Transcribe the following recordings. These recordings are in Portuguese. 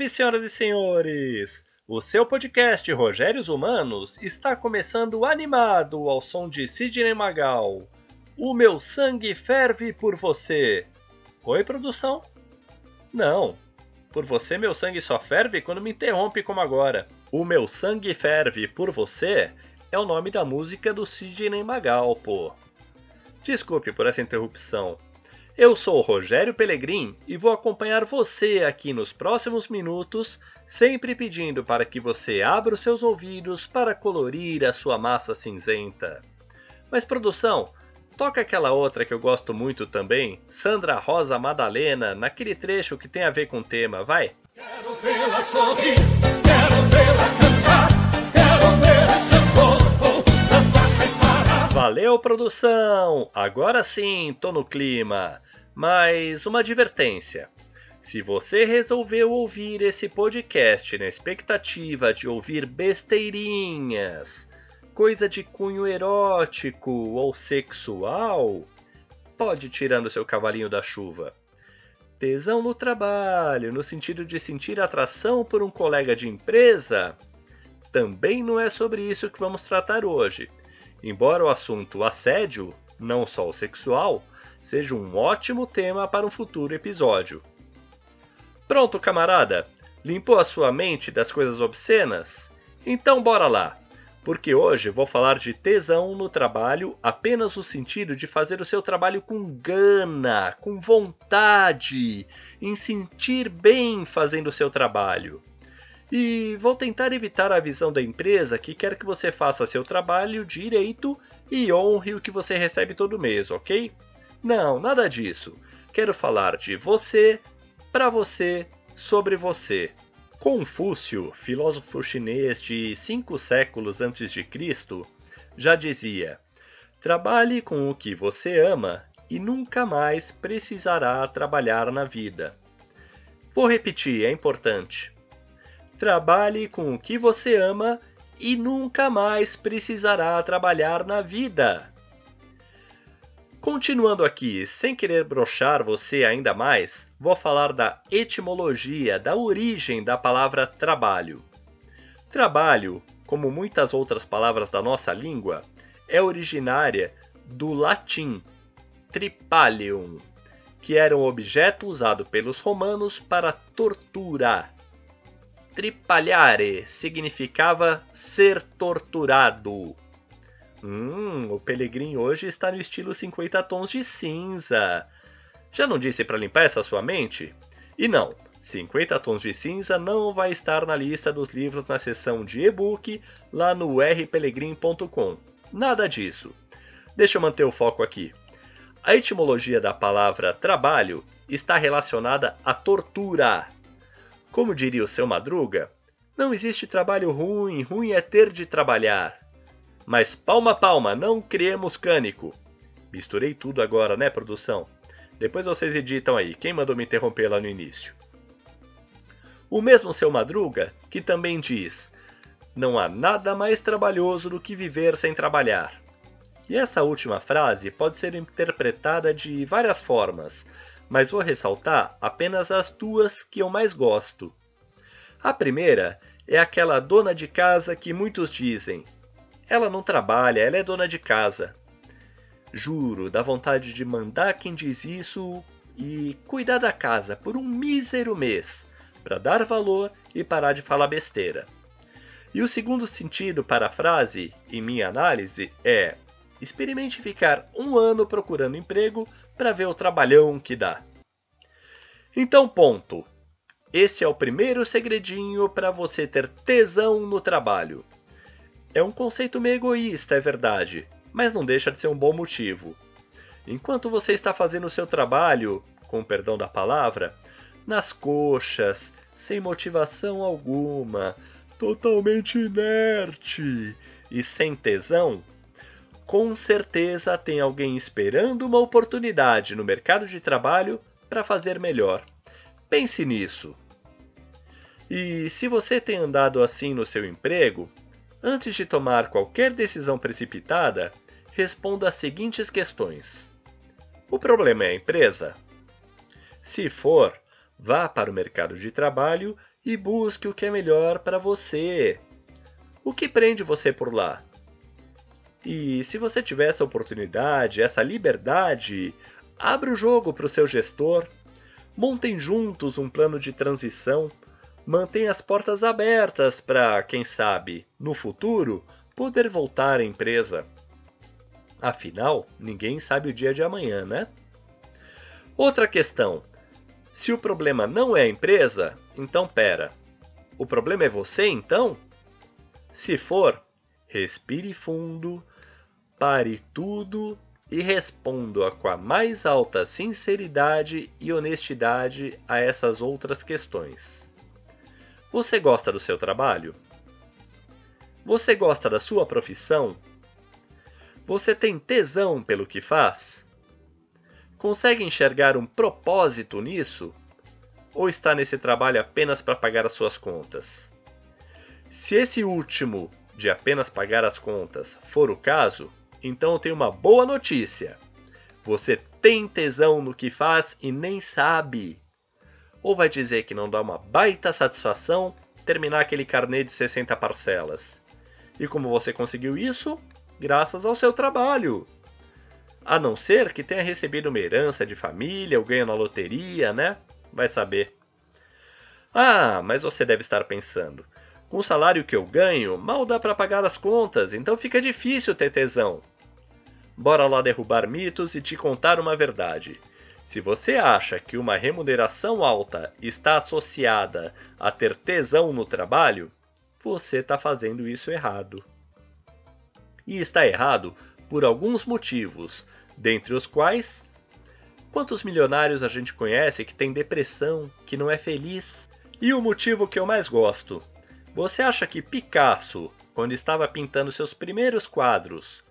salve, senhoras e senhores! O seu podcast Rogérios Humanos está começando animado ao som de Sidney Magal. O meu sangue ferve por você. Oi, produção? Não. Por você, meu sangue só ferve quando me interrompe como agora. O meu sangue ferve por você é o nome da música do Sidney Magal, pô. Desculpe por essa interrupção. Eu sou o Rogério Pelegrim e vou acompanhar você aqui nos próximos minutos, sempre pedindo para que você abra os seus ouvidos para colorir a sua massa cinzenta. Mas produção, toca aquela outra que eu gosto muito também, Sandra Rosa Madalena, naquele trecho que tem a ver com o tema, vai? Quero vê-la sorrir, quero vê-la cantar, quero ver esse corpo dançar sem parar. Valeu, produção! Agora sim, tô no clima. Mas uma advertência. Se você resolveu ouvir esse podcast na expectativa de ouvir besteirinhas, coisa de cunho erótico ou sexual, pode ir tirando seu cavalinho da chuva. Tesão no trabalho, no sentido de sentir atração por um colega de empresa, também não é sobre isso que vamos tratar hoje. Embora o assunto assédio, não só o sexual, seja um ótimo tema para um futuro episódio. Pronto, camarada? Limpou a sua mente das coisas obscenas? Então bora lá! Porque hoje vou falar de tesão no trabalho apenas no sentido de fazer o seu trabalho com gana, com vontade, em sentir bem fazendo o seu trabalho. E vou tentar evitar a visão da empresa que quer que você faça seu trabalho direito e honre o que você recebe todo mês, ok? Não, nada disso. Quero falar de você, para você, sobre você. Confúcio, filósofo chinês de cinco séculos antes de Cristo, já dizia: Trabalhe com o que você ama e nunca mais precisará trabalhar na vida. Vou repetir, é importante. Trabalhe com o que você ama e nunca mais precisará trabalhar na vida. Continuando aqui, sem querer brochar você ainda mais, vou falar da etimologia, da origem da palavra trabalho. Trabalho, como muitas outras palavras da nossa língua, é originária do latim tripalium, que era um objeto usado pelos romanos para tortura. Tripaliare significava ser torturado. Hum, o Pelegrim hoje está no estilo 50 tons de cinza. Já não disse para limpar essa sua mente? E não, 50 tons de cinza não vai estar na lista dos livros na seção de e-book lá no rpelegrim.com. Nada disso. Deixa eu manter o foco aqui. A etimologia da palavra trabalho está relacionada à tortura. Como diria o seu Madruga, não existe trabalho ruim, ruim é ter de trabalhar. Mas palma palma, não criemos cânico. Misturei tudo agora, né, produção? Depois vocês editam aí, quem mandou me interromper lá no início? O mesmo seu Madruga, que também diz: Não há nada mais trabalhoso do que viver sem trabalhar. E essa última frase pode ser interpretada de várias formas, mas vou ressaltar apenas as duas que eu mais gosto. A primeira é aquela dona de casa que muitos dizem: ela não trabalha, ela é dona de casa. Juro, dá vontade de mandar quem diz isso e cuidar da casa por um mísero mês, para dar valor e parar de falar besteira. E o segundo sentido para a frase, em minha análise, é: experimente ficar um ano procurando emprego para ver o trabalhão que dá. Então, ponto. Esse é o primeiro segredinho para você ter tesão no trabalho. É um conceito meio egoísta, é verdade, mas não deixa de ser um bom motivo. Enquanto você está fazendo o seu trabalho, com perdão da palavra, nas coxas, sem motivação alguma, totalmente inerte e sem tesão, com certeza tem alguém esperando uma oportunidade no mercado de trabalho para fazer melhor. Pense nisso. E se você tem andado assim no seu emprego, Antes de tomar qualquer decisão precipitada, responda as seguintes questões: O problema é a empresa? Se for, Vá para o mercado de trabalho e busque o que é melhor para você. O que prende você por lá? E se você tiver essa oportunidade, essa liberdade, abra o jogo para o seu gestor, montem juntos um plano de transição, mantenha as portas abertas para, quem sabe, no futuro, poder voltar à empresa. Afinal, ninguém sabe o dia de amanhã, né? Outra questão: se o problema não é a empresa, então pera. O problema é você então? Se for, respire fundo, pare tudo e responda com a mais alta sinceridade e honestidade a essas outras questões. Você gosta do seu trabalho? Você gosta da sua profissão? Você tem tesão pelo que faz? Consegue enxergar um propósito nisso? Ou está nesse trabalho apenas para pagar as suas contas? Se esse último, de apenas pagar as contas, for o caso, então eu tenho uma boa notícia. Você tem tesão no que faz e nem sabe. Ou vai dizer que não dá uma baita satisfação terminar aquele carnê de 60 parcelas. E como você conseguiu isso? graças ao seu trabalho. A não ser que tenha recebido uma herança de família ou ganho na loteria, né? Vai saber. Ah, mas você deve estar pensando: com o salário que eu ganho, mal dá para pagar as contas, então fica difícil ter tesão. Bora lá derrubar mitos e te contar uma verdade. Se você acha que uma remuneração alta está associada a ter tesão no trabalho, você está fazendo isso errado. E está errado por alguns motivos, dentre os quais quantos milionários a gente conhece que tem depressão, que não é feliz? E o motivo que eu mais gosto. Você acha que Picasso, quando estava pintando seus primeiros quadros,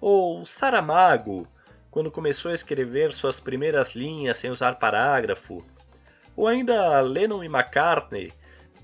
ou Saramago, quando começou a escrever suas primeiras linhas sem usar parágrafo, ou ainda Lennon e McCartney,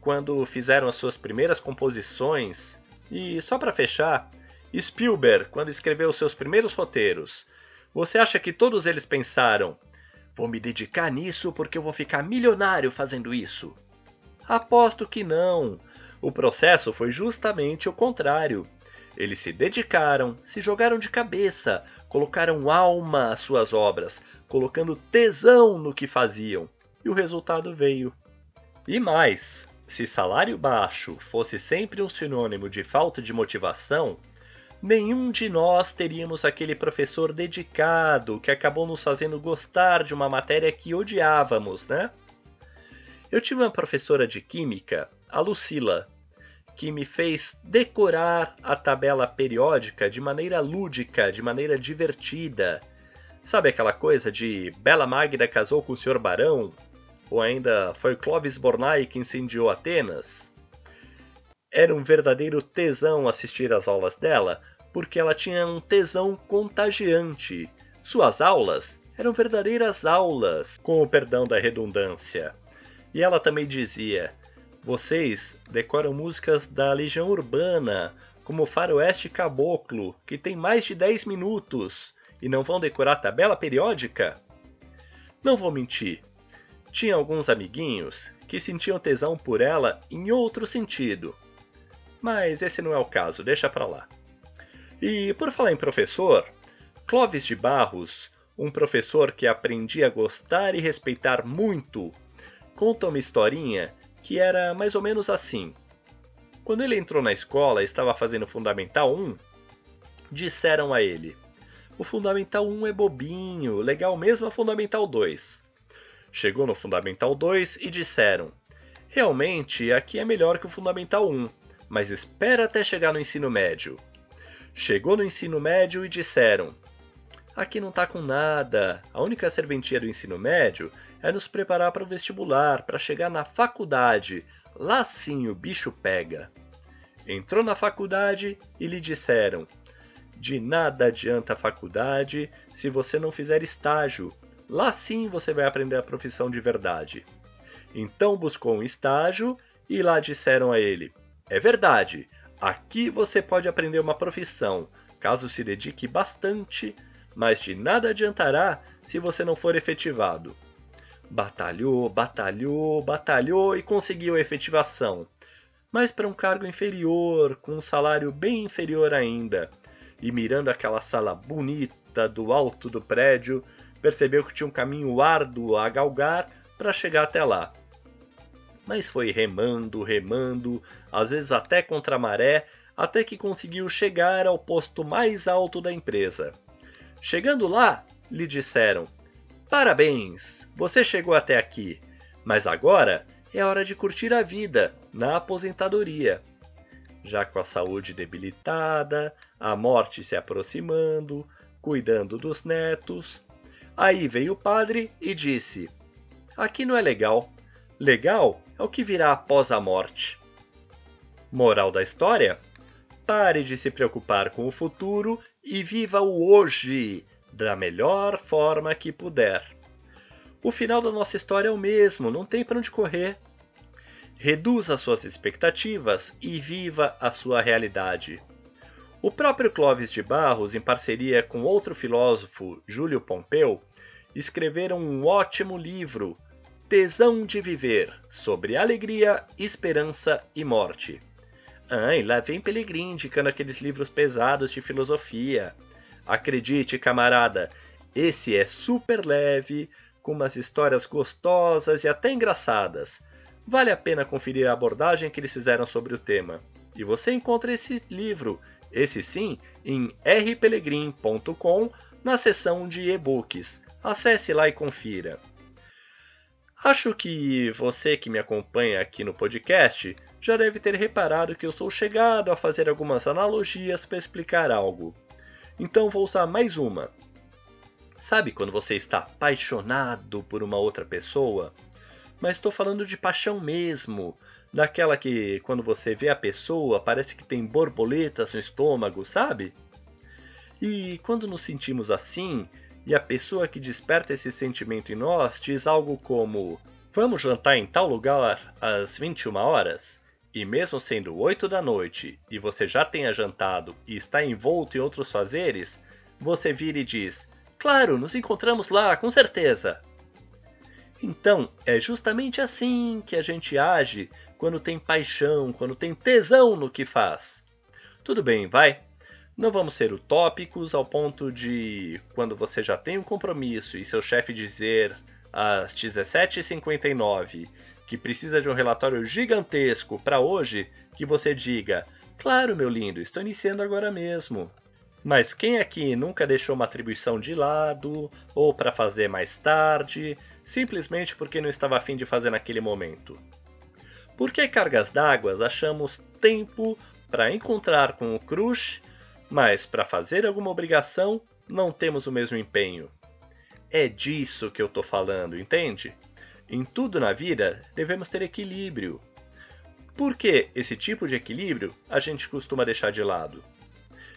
quando fizeram as suas primeiras composições, e só para fechar, Spielberg, quando escreveu seus primeiros roteiros, você acha que todos eles pensaram: vou me dedicar nisso porque eu vou ficar milionário fazendo isso? Aposto que não. O processo foi justamente o contrário. Eles se dedicaram, se jogaram de cabeça, colocaram alma às suas obras, colocando tesão no que faziam, e o resultado veio. E mais, se salário baixo fosse sempre um sinônimo de falta de motivação, nenhum de nós teríamos aquele professor dedicado que acabou nos fazendo gostar de uma matéria que odiávamos, né? Eu tive uma professora de química, a Lucila, que me fez decorar a tabela periódica de maneira lúdica, de maneira divertida. Sabe aquela coisa de Bela Magda casou com o Sr. Barão? Ou ainda foi Clovis Bornai que incendiou Atenas? Era um verdadeiro tesão assistir às aulas dela, porque ela tinha um tesão contagiante. Suas aulas eram verdadeiras aulas, com o perdão da redundância. E ela também dizia: Vocês decoram músicas da Legião Urbana, como Faroeste Caboclo, que tem mais de 10 minutos, e não vão decorar tabela periódica? Não vou mentir. Tinha alguns amiguinhos que sentiam tesão por ela em outro sentido. Mas esse não é o caso, deixa pra lá. E por falar em professor, Clóvis de Barros, um professor que aprendi a gostar e respeitar muito, conta uma historinha que era mais ou menos assim. Quando ele entrou na escola e estava fazendo Fundamental 1, disseram a ele: O Fundamental 1 é bobinho, legal mesmo é Fundamental 2. Chegou no Fundamental 2 e disseram: Realmente, aqui é melhor que o Fundamental 1, mas espera até chegar no ensino médio. Chegou no ensino médio e disseram: Aqui não tá com nada. A única serventia do ensino médio é nos preparar para o vestibular, para chegar na faculdade. Lá sim o bicho pega. Entrou na faculdade e lhe disseram: De nada adianta a faculdade se você não fizer estágio. Lá sim você vai aprender a profissão de verdade. Então buscou um estágio e lá disseram a ele: É verdade, Aqui você pode aprender uma profissão, caso se dedique bastante, mas de nada adiantará se você não for efetivado. Batalhou, batalhou, batalhou e conseguiu a efetivação. Mas para um cargo inferior, com um salário bem inferior ainda. E mirando aquela sala bonita do alto do prédio, percebeu que tinha um caminho árduo a galgar para chegar até lá. Mas foi remando, remando, às vezes até contra a maré, até que conseguiu chegar ao posto mais alto da empresa. Chegando lá, lhe disseram: Parabéns, você chegou até aqui, mas agora é hora de curtir a vida na aposentadoria. Já com a saúde debilitada, a morte se aproximando, cuidando dos netos. Aí veio o padre e disse: Aqui não é legal. Legal é o que virá após a morte. Moral da história? Pare de se preocupar com o futuro e viva o hoje da melhor forma que puder. O final da nossa história é o mesmo, não tem para onde correr. Reduza suas expectativas e viva a sua realidade. O próprio Clóvis de Barros, em parceria com outro filósofo, Júlio Pompeu, escreveram um ótimo livro, Tesão de Viver, sobre alegria, esperança e morte. Ah, e lá vem Pelegrin indicando aqueles livros pesados de filosofia. Acredite, camarada, esse é super leve, com umas histórias gostosas e até engraçadas. Vale a pena conferir a abordagem que eles fizeram sobre o tema. E você encontra esse livro, esse sim, em rpelegrim.com na seção de e-books. Acesse lá e confira. Acho que você que me acompanha aqui no podcast já deve ter reparado que eu sou chegado a fazer algumas analogias para explicar algo. Então vou usar mais uma. Sabe quando você está apaixonado por uma outra pessoa? Mas estou falando de paixão mesmo, daquela que quando você vê a pessoa parece que tem borboletas no estômago, sabe? E quando nos sentimos assim, e a pessoa que desperta esse sentimento em nós diz algo como: Vamos jantar em tal lugar às 21 horas? E mesmo sendo 8 da noite e você já tenha jantado e está envolto em outros fazeres, você vira e diz: Claro, nos encontramos lá, com certeza. Então, é justamente assim que a gente age quando tem paixão, quando tem tesão no que faz. Tudo bem, vai. Não vamos ser utópicos ao ponto de, quando você já tem um compromisso e seu chefe dizer às 17h59 que precisa de um relatório gigantesco para hoje, que você diga: Claro, meu lindo, estou iniciando agora mesmo. Mas quem aqui nunca deixou uma atribuição de lado ou para fazer mais tarde, simplesmente porque não estava afim de fazer naquele momento? Por que cargas d'água achamos tempo para encontrar com o crush, mas para fazer alguma obrigação não temos o mesmo empenho? É disso que eu estou falando, entende? Em tudo na vida devemos ter equilíbrio. Por que esse tipo de equilíbrio a gente costuma deixar de lado?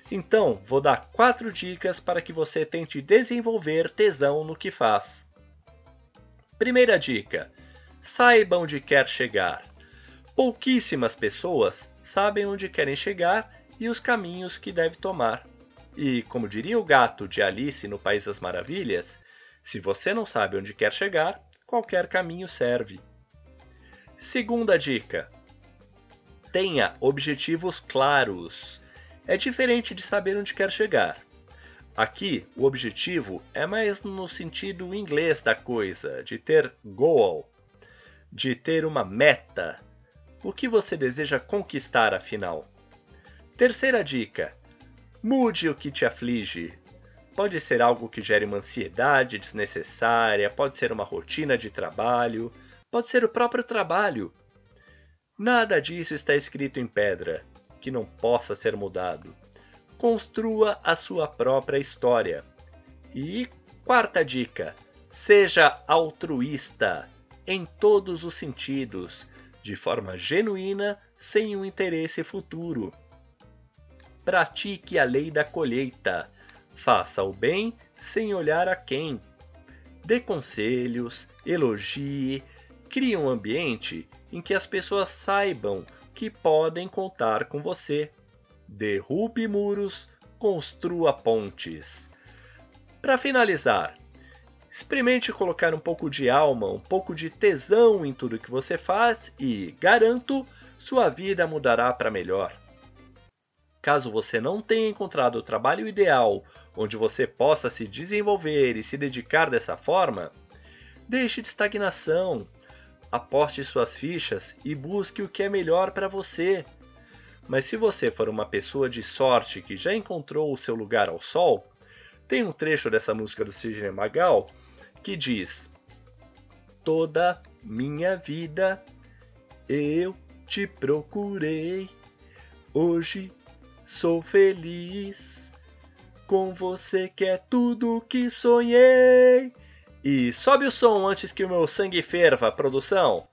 Então, vou dar quatro dicas para que você tente desenvolver tesão no que faz. Primeira dica: saiba onde quer chegar. Pouquíssimas pessoas sabem onde querem chegar e os caminhos que deve tomar. E, como diria o gato de Alice no País das Maravilhas, se você não sabe onde quer chegar, qualquer caminho serve. Segunda dica: tenha objetivos claros. É diferente de saber onde quer chegar. Aqui, o objetivo é mais no sentido inglês da coisa, de ter goal, de ter uma meta. O que você deseja conquistar afinal? Terceira dica: mude o que te aflige. Pode ser algo que gere uma ansiedade desnecessária, pode ser uma rotina de trabalho, pode ser o próprio trabalho. Nada disso está escrito em pedra, que não possa ser mudado. Construa a sua própria história. E quarta dica: seja altruísta em todos os sentidos, de forma genuína, sem um interesse futuro. Pratique a lei da colheita Faça o bem sem olhar a quem. Dê conselhos, elogie, crie um ambiente em que as pessoas saibam que podem contar com você. Derrube muros, construa pontes. Para finalizar, Experimente colocar um pouco de alma, um pouco de tesão em tudo que você faz e, garanto, sua vida mudará para melhor. Caso você não tenha encontrado o trabalho ideal onde você possa se desenvolver e se dedicar dessa forma, deixe de estagnação, aposte suas fichas e busque o que é melhor para você. Mas se você for uma pessoa de sorte que já encontrou o seu lugar ao sol, tem um trecho dessa música do Sidney Magal que diz: Toda minha vida eu te procurei. Hoje sou feliz. Com você que é tudo que sonhei. E sobe o som antes que o meu sangue ferva, produção.